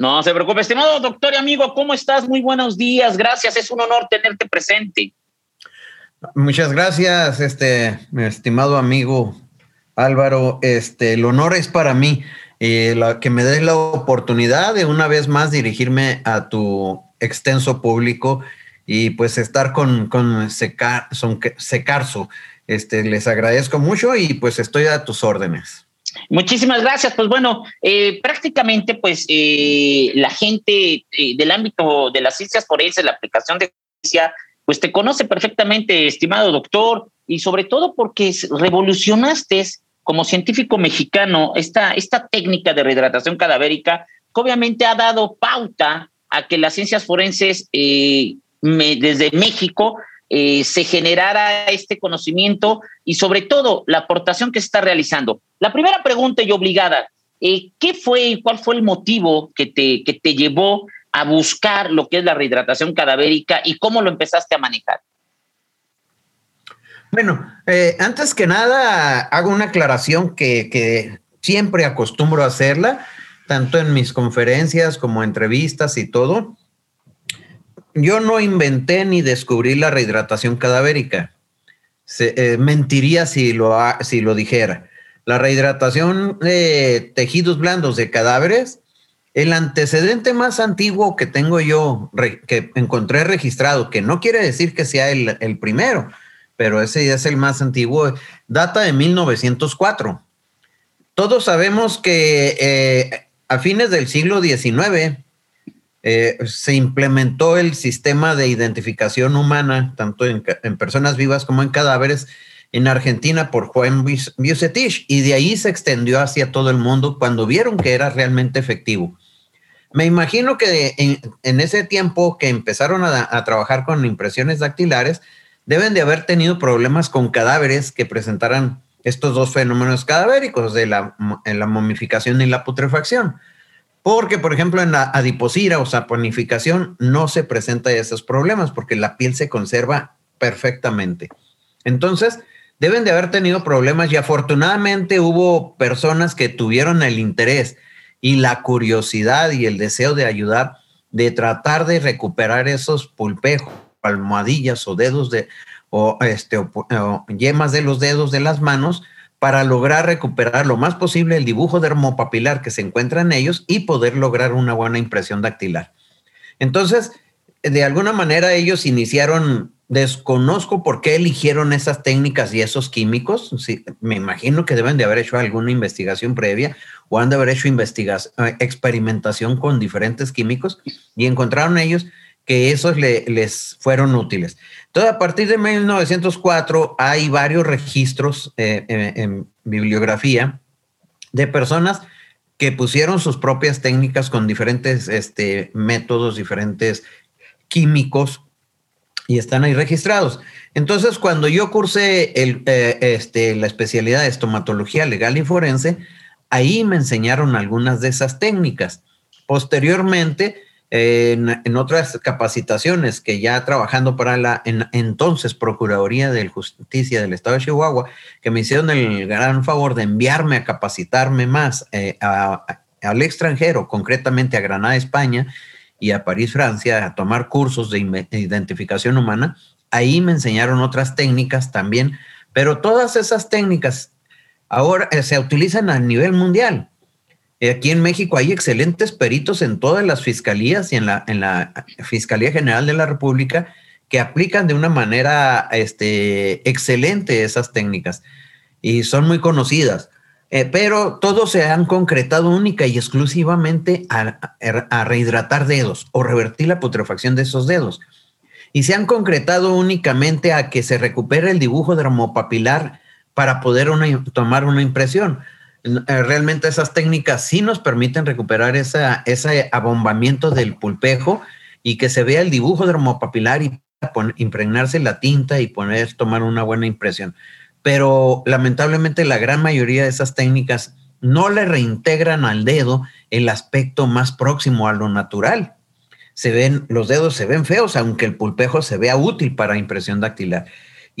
No se preocupe, estimado doctor y amigo, ¿cómo estás? Muy buenos días, gracias, es un honor tenerte presente. Muchas gracias, este, mi estimado amigo Álvaro, este, el honor es para mí eh, la, que me des la oportunidad de una vez más dirigirme a tu extenso público y pues estar con, con Secarso. Este, les agradezco mucho y pues estoy a tus órdenes. Muchísimas gracias. Pues bueno, eh, prácticamente pues eh, la gente eh, del ámbito de las ciencias forenses, la aplicación de ciencia, pues te conoce perfectamente, estimado doctor, y sobre todo porque revolucionaste como científico mexicano esta, esta técnica de rehidratación cadavérica que obviamente ha dado pauta a que las ciencias forenses desde México eh, se generara este conocimiento y sobre todo la aportación que se está realizando. La primera pregunta y obligada, eh, ¿qué fue y cuál fue el motivo que te, que te llevó a buscar lo que es la rehidratación cadavérica y cómo lo empezaste a manejar? Bueno, eh, antes que nada hago una aclaración que, que siempre acostumbro a hacerla, tanto en mis conferencias como entrevistas y todo yo no inventé ni descubrí la rehidratación cadavérica. Se, eh, mentiría si lo, dijera. La rehidratación de tejidos blandos de cadáveres, el antecedente más antiguo que tengo yo, que encontré registrado, que no quiere decir que sea el, el primero, pero ese es el más antiguo, data de 1904. Todos sabemos que eh, a fines del siglo XIX, eh, se implementó el sistema de identificación humana, tanto en, personas vivas como en cadáveres, en Argentina por Juan Bucetich, y de ahí se extendió hacia todo el mundo cuando vieron que era realmente efectivo. Me imagino que en, ese tiempo que empezaron a, trabajar con impresiones dactilares, deben de haber tenido problemas con cadáveres que presentaran estos dos fenómenos cadavéricos de la momificación y la putrefacción. Porque, por ejemplo, en la adiposira o saponificación no se presenta esos problemas porque la piel se conserva perfectamente. Entonces, deben de haber tenido problemas y afortunadamente hubo personas que tuvieron el interés y la curiosidad y el deseo de ayudar, de tratar de recuperar esos pulpejos, almohadillas o dedos de, o, este, o yemas de los dedos de las manos para lograr recuperar lo más posible el dibujo dermopapilar que se encuentra en ellos y poder lograr una buena impresión dactilar. Entonces, de alguna manera ellos iniciaron, desconozco por qué eligieron esas técnicas y esos químicos, me imagino que deben de haber hecho alguna investigación previa o han de haber hecho eh, experimentación con diferentes químicos y encontraron ellos que esos les fueron útiles. Entonces, a partir de 1904 hay varios registros eh, en, bibliografía de personas que pusieron sus propias técnicas con diferentes este, métodos, diferentes químicos y están ahí registrados. Entonces, cuando yo cursé el, eh, este, la especialidad de estomatología legal y forense, ahí me enseñaron algunas de esas técnicas. Posteriormente, en, otras capacitaciones que ya trabajando para la entonces Procuraduría de Justicia del Estado de Chihuahua, que me hicieron el gran favor de enviarme a capacitarme más eh, al extranjero, concretamente a Granada, España, y a París, Francia, a tomar cursos de identificación humana. Ahí me enseñaron otras técnicas también, pero todas esas técnicas ahora eh, se utilizan a nivel mundial. Aquí en México hay excelentes peritos en todas las fiscalías y en la, Fiscalía General de la República que aplican de una manera este, excelente esas técnicas y son muy conocidas. Eh, pero todos se han concretado única y exclusivamente a, a, rehidratar dedos o revertir la putrefacción de esos dedos. Y se han concretado únicamente a que se recupere el dibujo dermopapilar para poder tomar una impresión. Eh, realmente esas técnicas sí nos permiten recuperar ese abombamiento del pulpejo y que se vea el dibujo dermopapilar y impregnarse la tinta y poner, tomar una buena impresión. Pero lamentablemente la gran mayoría de esas técnicas no le reintegran al dedo el aspecto más próximo a lo natural. Se ven, los dedos se ven feos, aunque el pulpejo se vea útil para impresión dactilar.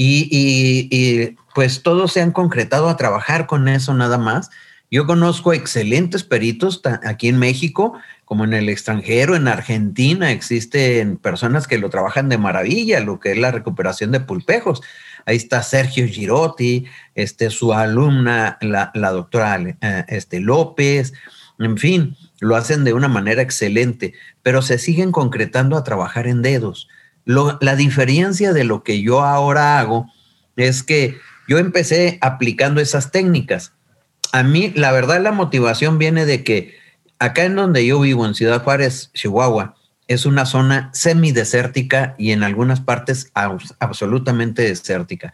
Y, pues todos se han concretado a trabajar con eso nada más. Yo conozco excelentes peritos aquí en México como en el extranjero, en Argentina, existen personas que lo trabajan de maravilla, lo que es la recuperación de pulpejos. Ahí está Sergio Girotti, este, su alumna, la, doctora eh, este, López, en fin, lo hacen de una manera excelente, pero se siguen concretando a trabajar en dedos. La diferencia de lo que yo ahora hago es que yo empecé aplicando esas técnicas. A mí, la verdad, la motivación viene de que acá en donde yo vivo, en Ciudad Juárez, Chihuahua, es una zona semidesértica y en algunas partes absolutamente desértica.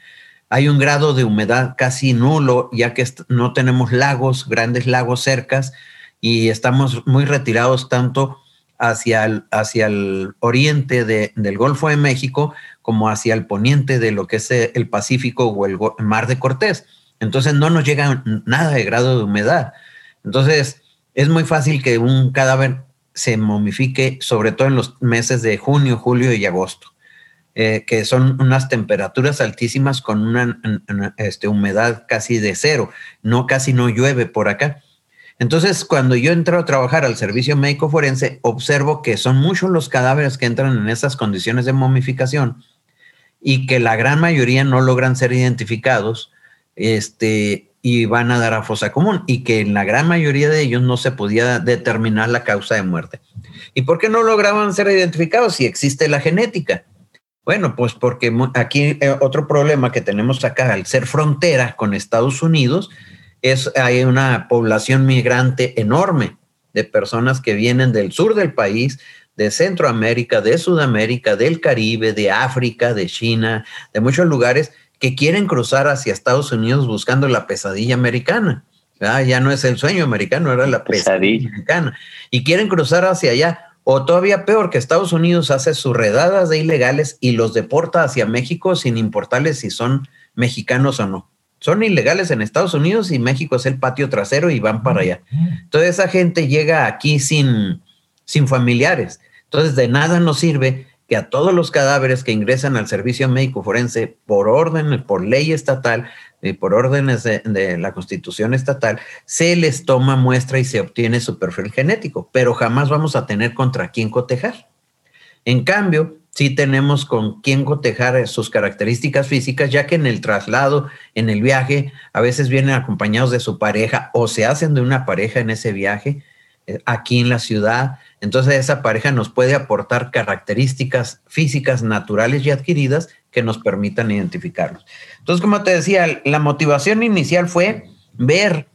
Hay un grado de humedad casi nulo, ya que no tenemos lagos, grandes lagos cercas, y estamos muy retirados tanto hacia el, hacia el oriente del Golfo de México como hacia el poniente de lo que es el Pacífico o el Mar de Cortés. Entonces no nos llega nada de grado de humedad. Entonces, es muy fácil que un cadáver se momifique, sobre todo en los meses de junio, julio y agosto, eh, que son unas temperaturas altísimas con una, este, humedad casi de cero. No, casi no llueve por acá. Entonces, cuando yo entro a trabajar al servicio médico forense, observo que son muchos los cadáveres que entran en esas condiciones de momificación y que la gran mayoría no logran ser identificados. Este, y van a dar a fosa común y que en la gran mayoría de ellos no se podía determinar la causa de muerte. ¿Y por qué no lograban ser identificados si existe la genética? Bueno, pues porque aquí eh, otro problema que tenemos acá al ser frontera con Estados Unidos es hay una población migrante enorme de personas que vienen del sur del país, de Centroamérica, de Sudamérica, del Caribe, de África, de China, de muchos lugares que quieren cruzar hacia Estados Unidos buscando la pesadilla americana. Ya no es el sueño americano, era la pesadilla. americana. Y quieren cruzar hacia allá. O todavía peor, que Estados Unidos hace sus redadas de ilegales y los deporta hacia México sin importarles si son mexicanos o no. Son ilegales en Estados Unidos y México es el patio trasero y van para allá. Entonces esa gente llega aquí sin, sin familiares. Entonces de nada nos sirve que a todos los cadáveres que ingresan al servicio médico forense por orden, por ley estatal, y por órdenes de, la constitución estatal, se les toma muestra y se obtiene su perfil genético, pero jamás vamos a tener contra quién cotejar. En cambio, sí tenemos con quién cotejar sus características físicas, ya que en el traslado, en el viaje, a veces vienen acompañados de su pareja o se hacen de una pareja en ese viaje eh, aquí en la ciudad entonces esa pareja nos puede aportar características físicas naturales y adquiridas que nos permitan identificarlos. Entonces, como te decía, la motivación inicial fue ver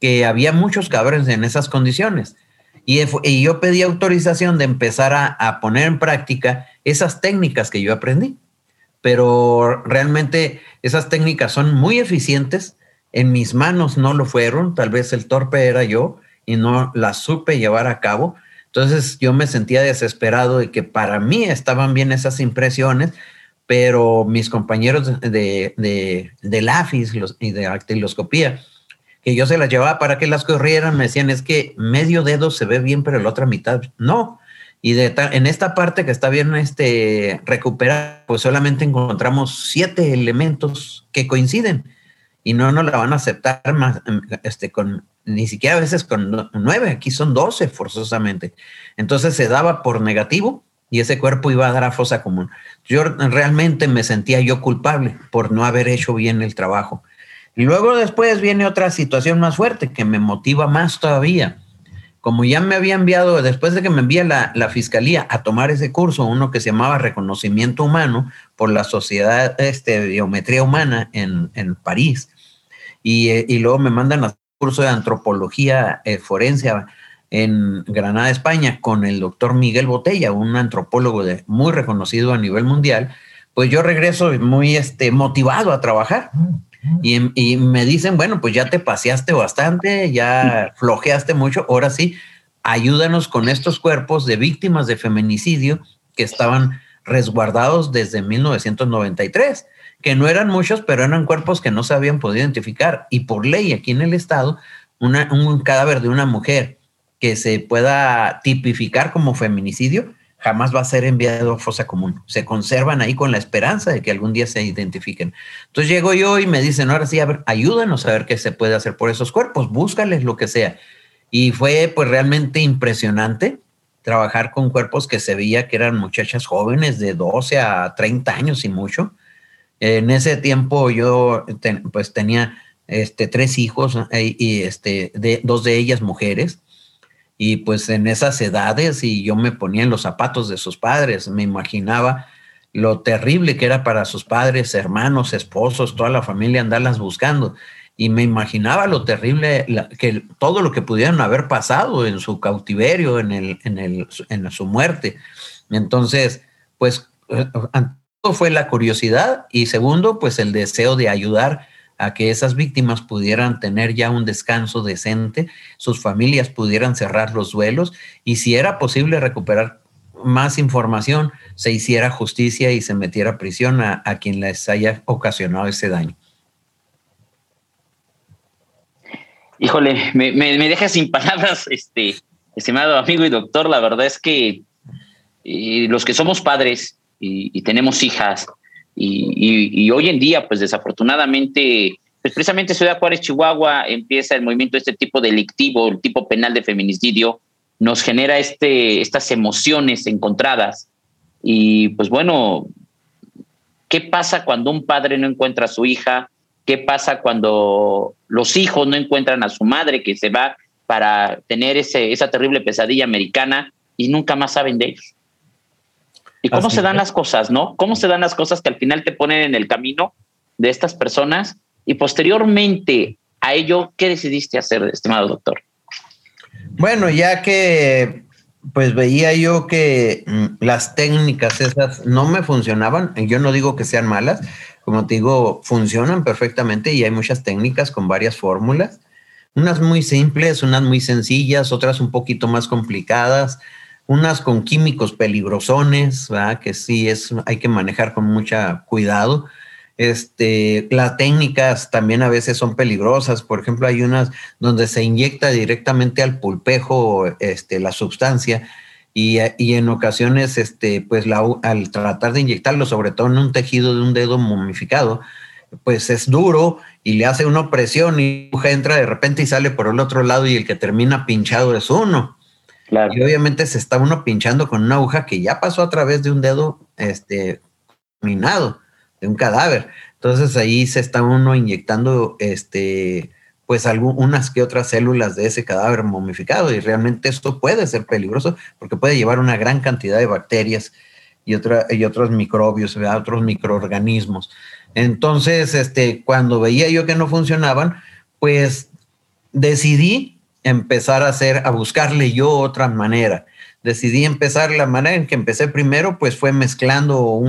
que había muchos cabrones en esas condiciones. Y, yo pedí autorización de empezar a, poner en práctica esas técnicas que yo aprendí. Pero realmente esas técnicas son muy eficientes. En mis manos no lo fueron, tal vez el torpe era yo y no las supe llevar a cabo, entonces yo me sentía desesperado de que para mí estaban bien esas impresiones, pero mis compañeros de, de, de LAFIS y de actiloscopía, que yo se las llevaba para que las corrieran, me decían, es que medio dedo se ve bien, pero la otra mitad no. Y de en esta parte que está bien este, recuperada, pues solamente encontramos siete elementos que coinciden y no nos la van a aceptar más, este, con, ni siquiera a veces con nueve, aquí son doce forzosamente. Entonces se daba por negativo y ese cuerpo iba a dar a fosa común. Yo realmente me sentía yo culpable por no haber hecho bien el trabajo. Y luego después viene otra situación más fuerte que me motiva más todavía. Como ya me había enviado, después de que me envía la, la fiscalía a tomar ese curso, uno que se llamaba Reconocimiento Humano por la Sociedad este, de Biometría Humana en, en París, y, eh, y, luego me mandan a curso de antropología eh, forense en Granada, España, con el doctor Miguel Botella, un antropólogo muy reconocido a nivel mundial, pues yo regreso muy este, motivado a trabajar. Y, y, me dicen, bueno, pues ya te paseaste bastante, ya flojeaste mucho, ahora sí, ayúdanos con estos cuerpos de víctimas de feminicidio que estaban resguardados desde 1993 que no eran muchos, pero eran cuerpos que no se habían podido identificar. Y por ley aquí en el estado, un cadáver de una mujer que se pueda tipificar como feminicidio, jamás va a ser enviado a fosa común. Se conservan ahí con la esperanza de que algún día se identifiquen. Entonces llego yo y me dicen, ahora sí, a ver, ayúdanos a ver qué se puede hacer por esos cuerpos, búscales lo que sea. Y fue pues realmente impresionante trabajar con cuerpos que se veía que eran muchachas jóvenes de 12 a 30 años y mucho. En ese tiempo yo pues tenía este, tres hijos eh, y este, de, dos de ellas mujeres. Y pues en esas edades y yo me ponía en los zapatos de sus padres, me imaginaba lo terrible que era para sus padres, hermanos, esposos, toda la familia andarlas buscando. Y me imaginaba lo terrible, que todo lo que pudieran haber pasado en su cautiverio, en, el, en, el, en su muerte. Entonces, pues, eh, todo fue la curiosidad y segundo, pues el deseo de ayudar a que esas víctimas pudieran tener ya un descanso decente, sus familias pudieran cerrar los duelos y si era posible recuperar más información, se hiciera justicia y se metiera prisión a, quien les haya ocasionado ese daño. Híjole, me, me, deja sin palabras, este, estimado amigo y doctor. La verdad es que eh, los que somos padres y, tenemos hijas, y, hoy en día, pues desafortunadamente, pues precisamente Ciudad Juárez, Chihuahua, empieza el movimiento de este tipo delictivo, el tipo penal de feminicidio, nos genera este, estas emociones encontradas. Y pues bueno, ¿qué pasa cuando un padre no encuentra a su hija? ¿Qué pasa cuando los hijos no encuentran a su madre que se va para tener ese, esa terrible pesadilla americana y nunca más saben de ellos? ¿Y cómo se dan las cosas, no? ¿Cómo se dan las cosas que al final te ponen en el camino de estas personas? Y posteriormente a ello, ¿qué decidiste hacer, estimado doctor? Bueno, ya que pues veía yo que mm, las técnicas esas no me funcionaban, yo no digo que sean malas, como te digo, funcionan perfectamente y hay muchas técnicas con varias fórmulas, unas muy simples, unas muy sencillas, otras un poquito más complicadas, unas con químicos peligrosones, que sí es, hay que manejar con mucha cuidado este, las técnicas también a veces son peligrosas. Por ejemplo, hay unas donde se inyecta directamente al pulpejo este, la sustancia y, en ocasiones, este, pues al tratar de inyectarlo, sobre todo en un tejido de un dedo momificado, pues es duro y le hace una opresión y entra de repente y sale por el otro lado y el que termina pinchado es uno. Y obviamente se está uno pinchando con una aguja que ya pasó a través de un dedo este, minado de un cadáver. Entonces ahí se está uno inyectando este pues algunas que otras células de ese cadáver momificado y realmente esto puede ser peligroso porque puede llevar una gran cantidad de bacterias y, otra, y otros microbios, otros microorganismos. Entonces, este, cuando veía yo que no funcionaban, pues decidí empezar a hacer, a buscarle yo otra manera. Decidí empezar la manera en que empecé primero, pues fue mezclando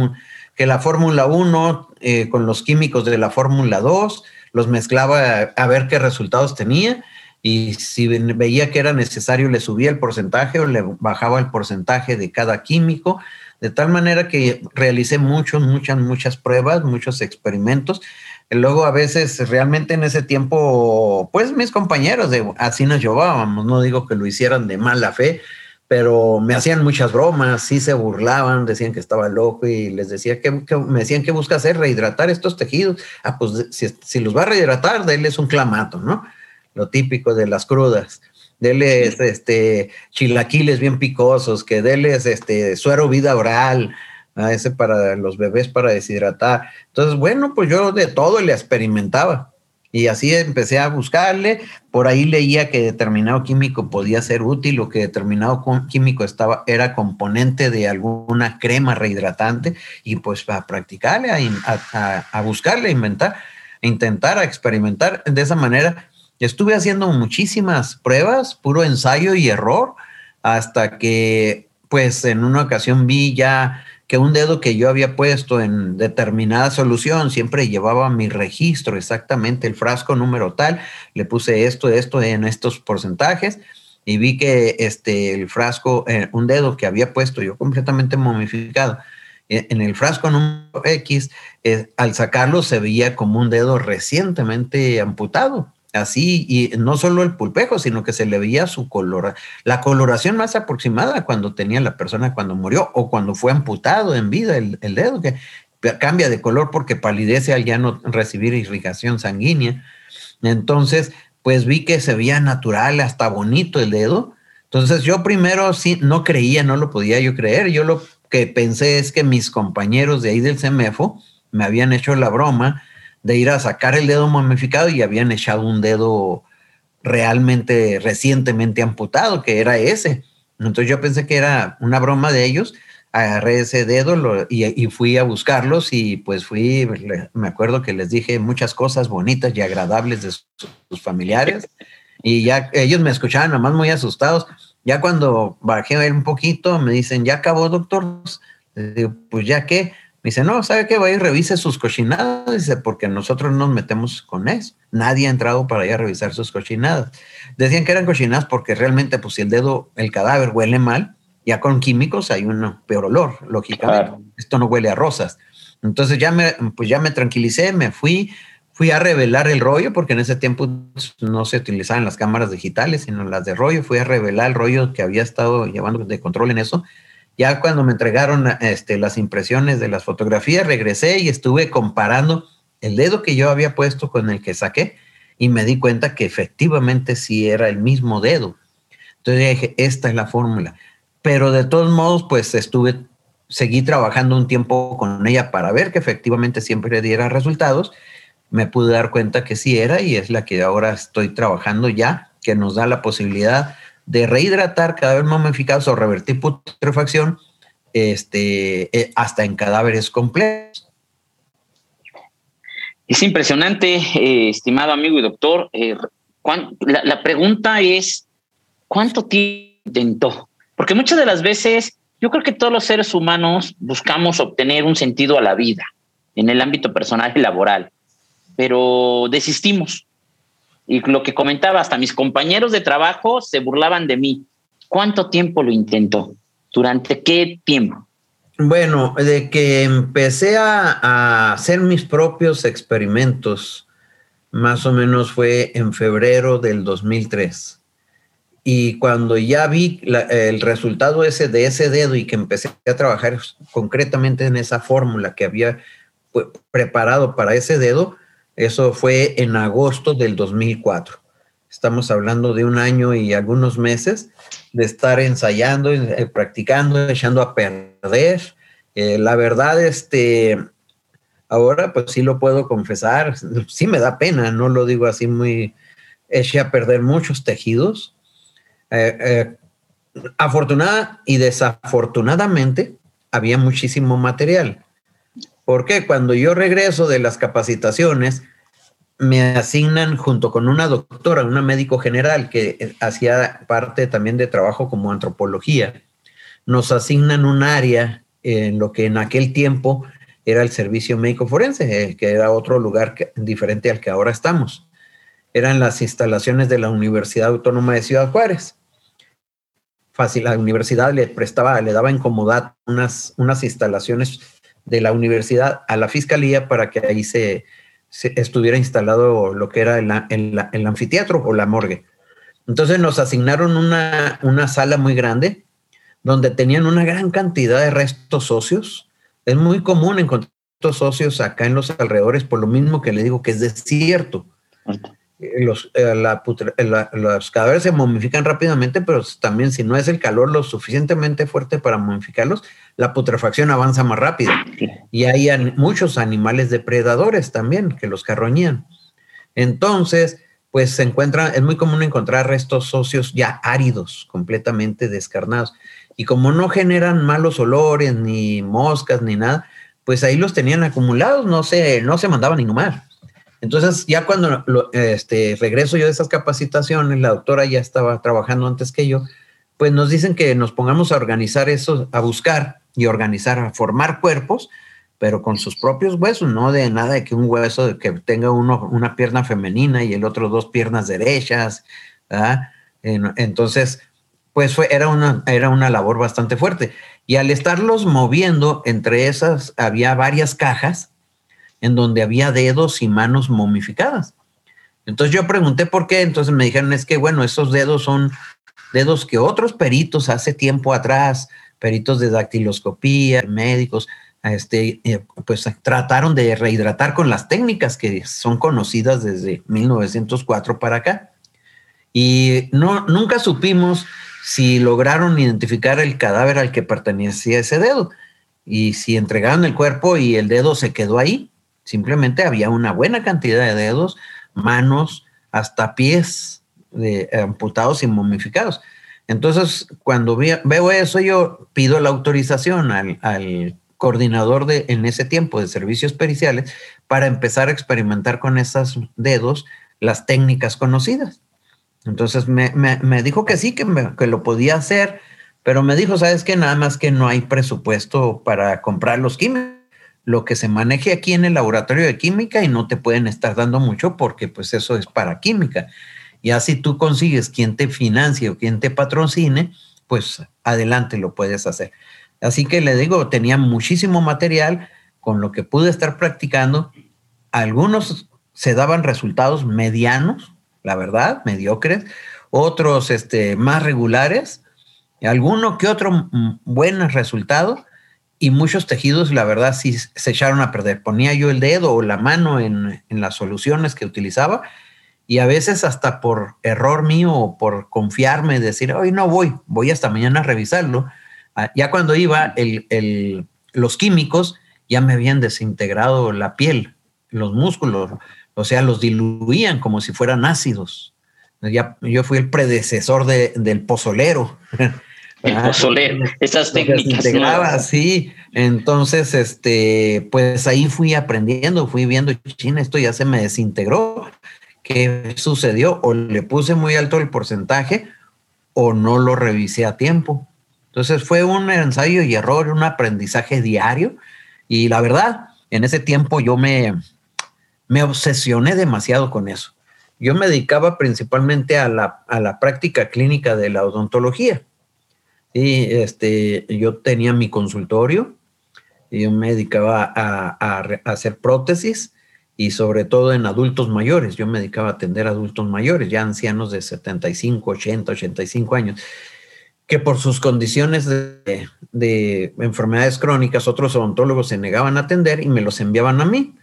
que la Fórmula 1 eh, con los químicos de la Fórmula 2, los mezclaba a, ver qué resultados tenía y si veía que era necesario le subía el porcentaje o le bajaba el porcentaje de cada químico, de tal manera que realicé muchos, muchas, muchas pruebas, muchos experimentos. Luego a veces realmente en ese tiempo, pues mis compañeros de así nos llevábamos, no digo que lo hicieran de mala fe, pero me hacían muchas bromas, sí se burlaban, decían que estaba loco y les decía que, me decían que busca hacer, rehidratar estos tejidos. Ah, pues si, los va a rehidratar, déles un clamato, ¿no? Lo típico de las crudas. Deles este, chilaquiles bien picosos, que deles este, suero vida oral, a ese para los bebés para deshidratar. Entonces, bueno, pues yo de todo le experimentaba. Y así empecé a buscarle, por ahí leía que determinado químico podía ser útil o que determinado químico estaba, era componente de alguna crema rehidratante y pues a practicarle, a, a, buscarle, a inventar, a intentar, a experimentar de esa manera. Estuve haciendo muchísimas pruebas, puro ensayo y error, hasta que pues en una ocasión vi ya que un dedo que yo había puesto en determinada solución siempre llevaba mi registro, exactamente el frasco número tal, le puse esto, esto en estos porcentajes y vi que este, el frasco, eh, un dedo que había puesto yo completamente momificado, eh, en el frasco número X, eh, al sacarlo se veía como un dedo recientemente amputado así, y no solo el pulpejo, sino que se le veía su color, la coloración más aproximada cuando tenía la persona cuando murió o cuando fue amputado en vida el, dedo, que cambia de color porque palidece al ya no recibir irrigación sanguínea. Entonces, pues vi que se veía natural, hasta bonito el dedo. Entonces yo primero sí no creía, no lo podía yo creer. Yo lo que pensé es que mis compañeros de ahí del CEMEFO me habían hecho la broma de ir a sacar el dedo momificado y habían echado un dedo realmente recientemente amputado, que era ese. Entonces yo pensé que era una broma de ellos, agarré ese dedo y, fui a buscarlos y pues fui, me acuerdo que les dije muchas cosas bonitas y agradables de sus, familiares y ya ellos me escuchaban nomás muy asustados. Ya cuando bajé un poquito me dicen, ¿ya acabó doctor? digo, pues ya qué. Me dice, no, ¿sabe qué? Vaya y revise sus cochinadas. Dice, porque nosotros nos metemos con eso. Nadie ha entrado para ir a revisar sus cochinadas. Decían que eran cochinadas porque realmente, pues si el dedo, el cadáver huele mal, ya con químicos hay un peor olor, lógicamente. Esto no huele a rosas. Entonces ya me, pues ya me tranquilicé, me fui, fui a revelar el rollo, porque en ese tiempo pues, no se utilizaban las cámaras digitales, sino las de rollo. Fui a revelar el rollo que había estado llevando de control en eso ya cuando me entregaron este, las impresiones de las fotografías, regresé y estuve comparando el dedo que yo había puesto con el que saqué y me di cuenta que efectivamente sí era el mismo dedo. Entonces dije, esta es la fórmula. Pero de todos modos, pues estuve, seguí trabajando un tiempo con ella para ver que efectivamente siempre diera resultados. Me pude dar cuenta que sí era y es la que ahora estoy trabajando ya, que nos da la posibilidad de rehidratar cadáveres momificados o revertir putrefacción este, eh, hasta en cadáveres completos. Es impresionante, eh, estimado amigo y doctor. Eh, la, pregunta es, ¿cuánto tiempo intentó? Porque muchas de las veces yo creo que todos los seres humanos buscamos obtener un sentido a la vida en el ámbito personal y laboral, pero desistimos. Y lo que comentaba, hasta mis compañeros de trabajo se burlaban de mí. ¿Cuánto tiempo lo intentó? ¿Durante qué tiempo? Bueno, de que empecé a, hacer mis propios experimentos, más o menos fue en febrero del 2003. Y cuando ya vi el resultado ese de ese dedo y que empecé a trabajar concretamente en esa fórmula que había pues, preparado para ese dedo, eso fue en agosto del 2004. Estamos hablando de un año y algunos meses de estar ensayando, eh, practicando, echando a perder. Eh, la verdad, este, ahora pues sí lo puedo confesar, sí me da pena, no lo digo así muy, eché a perder muchos tejidos. Eh, afortunada y desafortunadamente había muchísimo material. Porque cuando yo regreso de las capacitaciones, me asignan junto con una doctora, una médico general que eh, hacía parte también de trabajo como antropología, nos asignan un área en lo que en aquel tiempo era el servicio médico forense, eh, que era otro lugar diferente al que ahora estamos. Eran las instalaciones de la Universidad Autónoma de Ciudad Juárez. Fácil, la universidad le prestaba, le daba en unas, unas instalaciones de la universidad a la fiscalía para que ahí se, estuviera instalado lo que era el, anfiteatro o la morgue. Entonces nos asignaron una, una sala muy grande donde tenían una gran cantidad de restos óseos. Es muy común encontrar restos óseos acá en los alrededores, por lo mismo que le digo que es desierto. Eh, los, eh, eh, los cadáveres se momifican rápidamente, pero también si no es el calor lo suficientemente fuerte para momificarlos, la putrefacción avanza más rápido. Y hay muchos animales depredadores también que los carroñían. Entonces, pues se encuentra, es muy común encontrar restos óseos ya áridos, completamente descarnados. Y como no generan malos olores, ni moscas, ni nada, pues ahí los tenían acumulados, no se, no se mandaban nomás. Entonces, ya cuando este, regreso yo de esas capacitaciones, la doctora ya estaba trabajando antes que yo, pues nos dicen que nos pongamos a organizar eso, a buscar y organizar, a formar cuerpos, pero con sus propios huesos, no de nada de que un hueso que tenga uno una pierna femenina y el otro dos piernas derechas. Entonces, pues fue, era, una, era una labor bastante fuerte. Y al estarlos moviendo, entre esas había varias cajas en donde había dedos y manos momificadas. Entonces yo pregunté por qué, entonces me dijeron, es que bueno, esos dedos son dedos que otros peritos hace tiempo atrás, peritos de dactiloscopía, médicos, este, pues trataron de rehidratar con las técnicas que son conocidas desde 1904 para acá. Y no, nunca supimos si lograron identificar el cadáver al que pertenecía ese dedo. Y si entregaron el cuerpo y el dedo se quedó ahí, simplemente había una buena cantidad de dedos, manos, hasta pies amputados y momificados. Entonces, cuando veo eso, yo pido la autorización al, coordinador de, en ese tiempo de servicios periciales para empezar a experimentar con esos dedos las técnicas conocidas. Entonces me, me, dijo que sí, que, que, lo podía hacer, pero me dijo, sabes que nada más que no hay presupuesto para comprar los químicos, lo que se maneje aquí en el laboratorio de química y no te pueden estar dando mucho porque pues eso es para química. Y así tú consigues quien te financie o quien te patrocine, pues adelante lo puedes hacer. Así que le digo, tenía muchísimo material con lo que pude estar practicando. Algunos se daban resultados medianos, la verdad, mediocres, otros este, más regulares, alguno que otro mm, buen resultado y muchos tejidos, la verdad, sí se echaron a perder. Ponía yo el dedo o la mano en, en las soluciones que utilizaba y a veces hasta por error mío o por confiarme, decir, hoy no voy, voy hasta mañana a revisarlo. Ah, ya cuando iba, el, el, los químicos ya me habían desintegrado la piel, los músculos, o sea, los diluían como si fueran ácidos. Ya, yo fui el predecesor de, del pozolero. El pozolero, esas técnicas. Sí. Entonces, este, pues ahí fui aprendiendo, fui viendo, china, esto ya se me desintegró. ¿Qué sucedió? O le puse muy alto el porcentaje o no lo revisé a tiempo. Entonces fue un ensayo y error, un aprendizaje diario. Y la verdad, en ese tiempo yo me, me obsesioné demasiado con eso. Yo me dedicaba principalmente a la, a la práctica clínica de la odontología. Y este, yo tenía mi consultorio y yo me dedicaba a, hacer prótesis y sobre todo en adultos mayores. Yo me dedicaba a atender adultos mayores, ya ancianos de 75, 80, 85 años, que por sus condiciones de, de enfermedades crónicas, otros odontólogos se negaban a atender y me los enviaban a mí.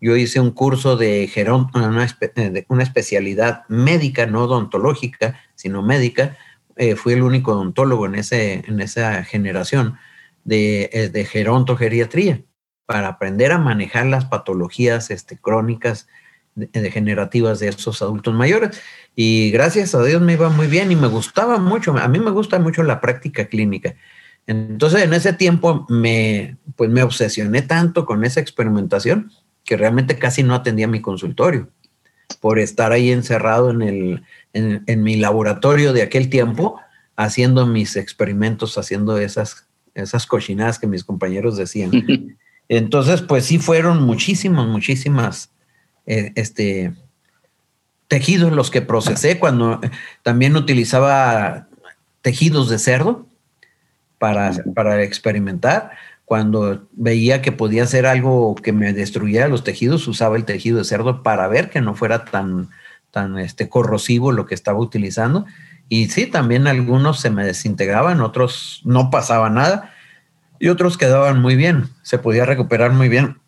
Yo hice un curso de, de una especialidad médica, no odontológica, sino médica. Eh, fui el único odontólogo en, ese, en esa generación de, eh, de gerontogeriatría para aprender a manejar las patologías este, crónicas degenerativas de esos adultos mayores. Y gracias a Dios me iba muy bien y me gustaba mucho. A mí me gusta mucho la práctica clínica. Entonces, en ese tiempo me, pues me obsesioné tanto con esa experimentación que realmente casi no atendía mi consultorio por estar ahí encerrado en, el, en, mi laboratorio de aquel tiempo, haciendo mis experimentos, haciendo esas, esas cochinadas que mis compañeros decían. Entonces, pues sí fueron muchísimas, muchísimas eh, este, tejidos los que procesé cuando también utilizaba tejidos de cerdo para, para experimentar cuando veía que podía hacer algo que me destruyera los tejidos, usaba el tejido de cerdo para ver que no fuera tan, tan este, corrosivo lo que estaba utilizando. Y sí, también algunos se me desintegraban, otros no pasaba nada y otros quedaban muy bien, se podía recuperar muy bien.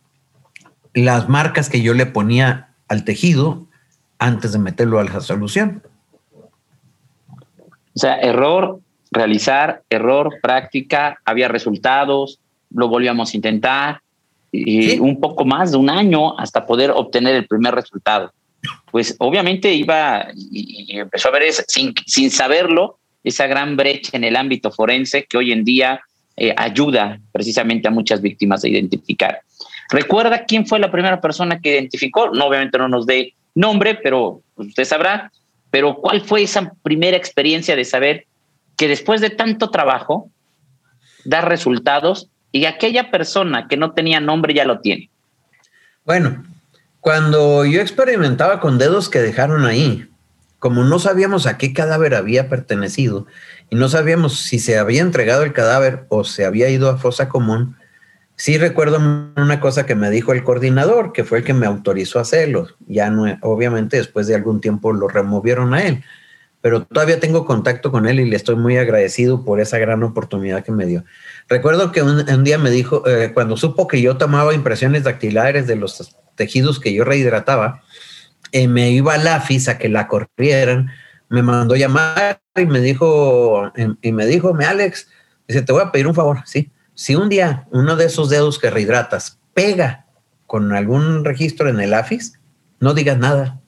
Las marcas que yo le ponía al tejido antes de meterlo a la solución. O sea, error, realizar, error, práctica, había resultados, lo volvíamos a intentar, y un poco más de un año hasta poder obtener el primer resultado. Pues obviamente iba y, empezó a ver sin, sin saberlo esa gran brecha en el ámbito forense que hoy en día eh, ayuda precisamente a muchas víctimas a identificar. ¿Recuerda quién fue la primera persona que identificó? No, obviamente no nos dé nombre, pero usted sabrá. Pero ¿cuál fue esa primera experiencia de saber que después de tanto trabajo da resultados y aquella persona que no tenía nombre ya lo tiene. Bueno, cuando yo experimentaba con dedos que dejaron ahí, como no sabíamos a qué cadáver había pertenecido y no sabíamos si se había entregado el cadáver o se había ido a fosa común, sí recuerdo una cosa que me dijo el coordinador, que fue el que me autorizó a hacerlo. Ya no, obviamente después de algún tiempo lo removieron a él, pero todavía tengo contacto con él y le estoy muy agradecido por esa gran oportunidad que me dio. Recuerdo que un, día me dijo, eh, cuando supo que yo tomaba impresiones dactilares de los tejidos que yo rehidrataba, eh, me iba a la FIS a que la corrieran me mandó llamar y me dijo, y me dijo, me Alex, dice, te voy a pedir un favor, sí. Si un día uno de esos dedos que rehidratas pega con algún registro en el AFIS, no digas nada.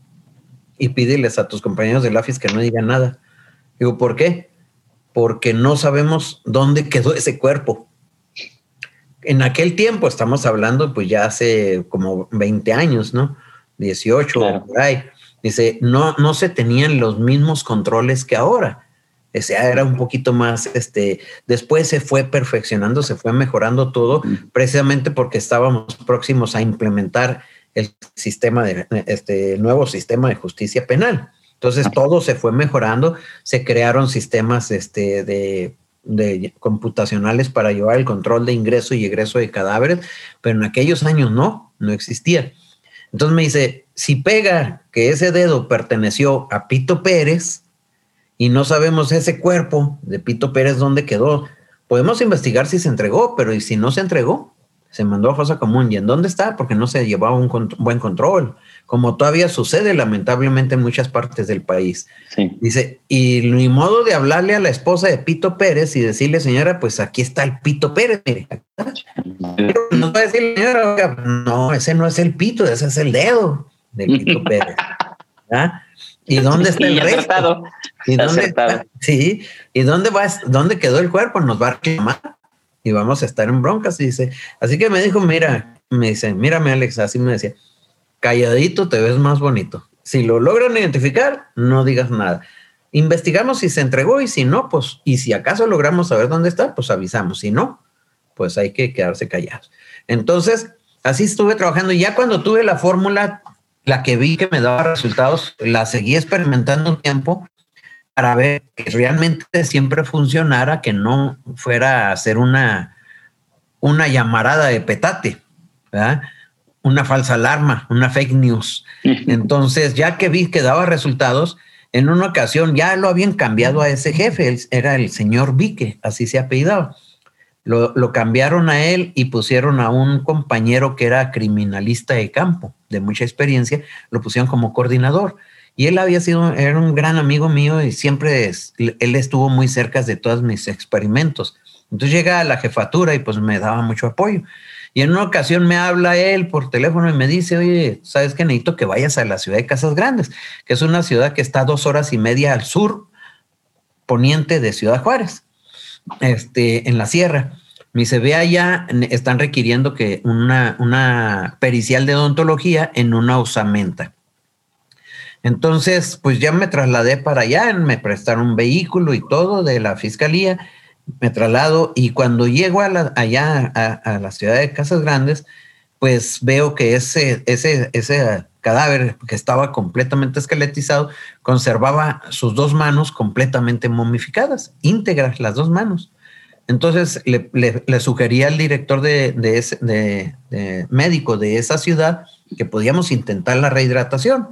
Y pídeles a tus compañeros del AFIS que no digan nada. Digo, ¿por qué? Porque no sabemos dónde quedó ese cuerpo. En aquel tiempo, estamos hablando, pues ya hace como 20 años, ¿no? 18, por ahí Dice, no, no se tenían los mismos controles que ahora. Ese era un poquito más, este, después se fue perfeccionando, se fue mejorando todo, precisamente porque estábamos próximos a implementar el sistema de, este nuevo sistema de justicia penal. Entonces todo se fue mejorando, se crearon sistemas este, de, de computacionales para llevar el control de ingreso y egreso de cadáveres, pero en aquellos años no, no existía. Entonces me dice, si pega que ese dedo perteneció a Pito Pérez y no sabemos ese cuerpo de Pito Pérez dónde quedó, podemos investigar si se entregó, pero ¿y si no se entregó? Se mandó a fosa común. ¿Y en dónde está? Porque no se llevaba un buen control, como todavía sucede lamentablemente en muchas partes del país. Dice, y ni modo de hablarle a la esposa de Pito Pérez y decirle, señora, pues aquí está el Pito Pérez, nos va a decir, señora, no, ese no es el Pito, ese es el dedo del Pito Pérez. ¿Ah? ¿Y dónde está el resto? ¿Y dónde Sí, ¿y dónde va, dónde quedó el cuerpo? Nos va a reclamar y vamos a estar en broncas. Y dice, así que me dijo, mira, me dice, mírame Alex, así me decía, calladito te ves más bonito. Si lo logran identificar, no digas nada. Investigamos si se entregó y si no, pues, y si acaso logramos saber dónde está, pues avisamos. Si no, pues hay que quedarse callados. Entonces, así estuve trabajando. Ya cuando tuve la fórmula, la que vi que me daba resultados, la seguí experimentando un tiempo para ver que realmente siempre funcionara, que no fuera a ser una, una llamarada de petate, una falsa alarma, una fake news. Entonces, ya que vi que daba resultados, en una ocasión ya lo habían cambiado a ese jefe, era el señor Vique, así se apellidaba. Lo, lo, cambiaron a él y pusieron a un compañero que era criminalista de campo, de mucha experiencia, lo pusieron como coordinador. Y él había sido, era un gran amigo mío y siempre él estuvo muy cerca de todos mis experimentos. Entonces llega a la jefatura y pues me daba mucho apoyo. Y en una ocasión me habla él por teléfono y me dice, oye, ¿sabes qué? Necesito que vayas a la ciudad de Casas Grandes, que es una ciudad que está dos horas y media al sur poniente de Ciudad Juárez, este, en la sierra. Me dice, ve allá, están requiriendo que una, una pericial de odontología en una osamenta. Entonces, pues ya me trasladé para allá, me prestaron un vehículo y todo de la fiscalía, me traslado y cuando llego allá a, la ciudad de Casas Grandes, pues veo que ese, ese, ese cadáver que estaba completamente esqueletizado conservaba sus dos manos completamente momificadas, íntegras las dos manos. Entonces le, le, sugería al director de, de, de médico de esa ciudad que podíamos intentar la rehidratación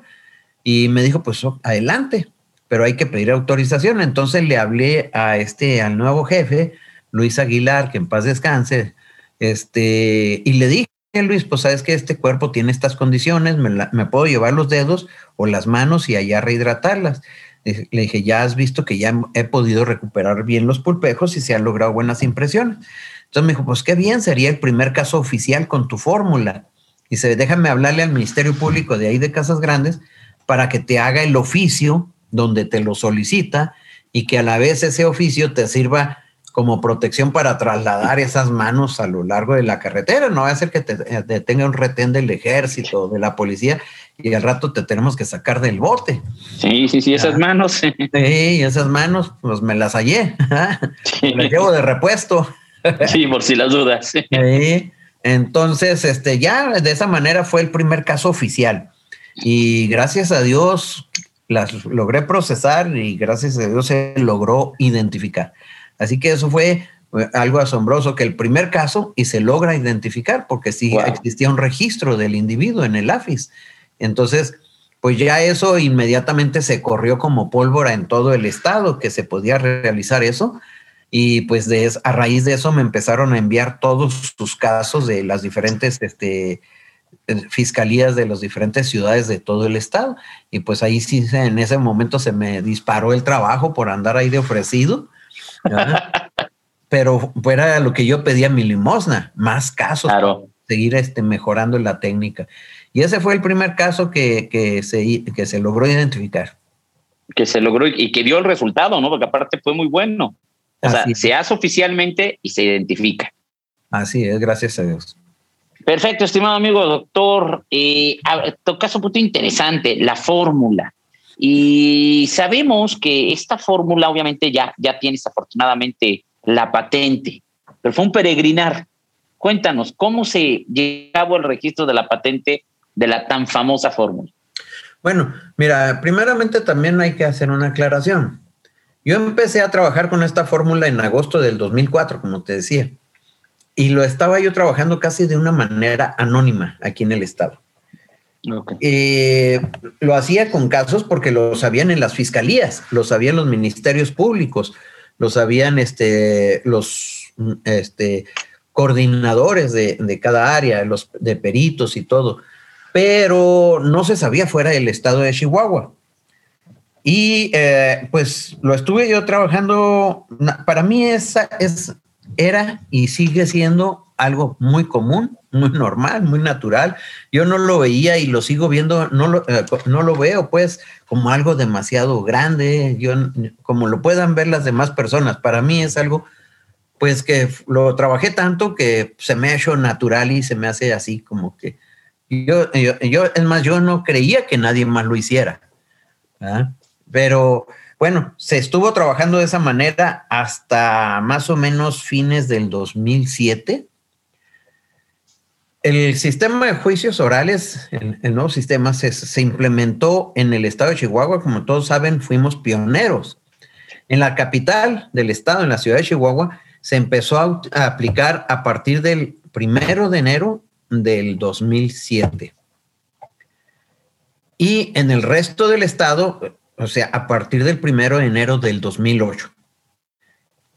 y me dijo, pues oh, adelante, pero hay que pedir autorización. Entonces le hablé a este, al nuevo jefe, Luis Aguilar, que en paz descanse, este, y le dije, Luis, pues sabes que este cuerpo tiene estas condiciones, me, puedo llevar los dedos o las manos y allá rehidratarlas. Le dije, ya has visto que ya he podido recuperar bien los pulpejos y se han logrado buenas impresiones. Entonces me dijo, pues qué bien, sería el primer caso oficial con tu fórmula. Y se déjame hablarle al Ministerio Público de ahí de Casas Grandes para que te haga el oficio donde te lo solicita y que a la vez ese oficio te sirva como protección para trasladar esas manos a lo largo de la carretera. No va a ser que te detenga un retén del ejército, de la policía, y al rato te tenemos que sacar del bote. Sí, sí, sí, esas manos. Sí, esas manos, pues me las hallé. Las llevo de repuesto. Sí, por si las dudas. Sí. Entonces, este, ya de esa manera fue el primer caso oficial. Y gracias a Dios las logré procesar y gracias a Dios se logró identificar. Así que eso fue eh, algo asombroso que el primer caso y se logra identificar porque sí existía un registro del individuo en el AFIS. Entonces, pues ya eso inmediatamente se corrió como pólvora en todo el estado que se podía realizar eso. Y pues a raíz de eso me empezaron a enviar todos sus casos de las diferentes este, fiscalías de las diferentes ciudades de todo el estado. Y pues ahí sí, en ese momento se me disparó el trabajo por andar ahí de ofrecido. Pero fuera lo que yo pedía mi limosna, más casos, claro. seguir este, mejorando la técnica. Y ese fue el primer caso que, que, se, que se logró identificar. Que se logró y que dio el resultado, ¿no? Porque aparte fue muy bueno. O sea, se hace oficialmente y se identifica. Así es, gracias a Dios. Perfecto, estimado amigo doctor. Eh, tocas un punto interesante, la fórmula. Y sabemos que esta fórmula obviamente ya, ya tienes afortunadamente la patente, pero fue un peregrinar. Cuéntanos, ¿cómo se llevó el registro de la patente de la tan famosa fórmula? Bueno, mira, primeramente también hay que hacer una aclaración. Yo empecé a trabajar con esta fórmula en agosto del 2004, como te decía y lo estaba yo trabajando casi de una manera anónima aquí en el estado. Eh, lo hacía con casos porque lo sabían en las fiscalías, lo sabían los ministerios públicos, lo sabían este, los este, coordinadores de, de, cada área, los de peritos y todo, pero no se sabía fuera del estado de Chihuahua. Y eh, pues lo estuve yo trabajando, para mí esa es era y sigue siendo algo muy común, muy normal, muy natural. Yo no lo veía y lo sigo viendo, no lo, eh, no lo veo pues como algo demasiado grande, yo como lo puedan ver las demás personas. Para mí es algo pues que lo trabajé tanto que se me ha natural y se me hace así como que yo, yo, es más, yo no creía que nadie más lo hiciera. Pero bueno, se estuvo trabajando de esa manera hasta más o menos fines del 2007. El sistema de juicios orales, el, nuevo sistema, se, implementó en el estado de Chihuahua. Como todos saben, fuimos pioneros. En la capital del estado, en la ciudad de Chihuahua, se empezó a, a aplicar a partir del primero de enero del 2007. Y en el resto del estado o sea, a partir del primero de enero del 2008.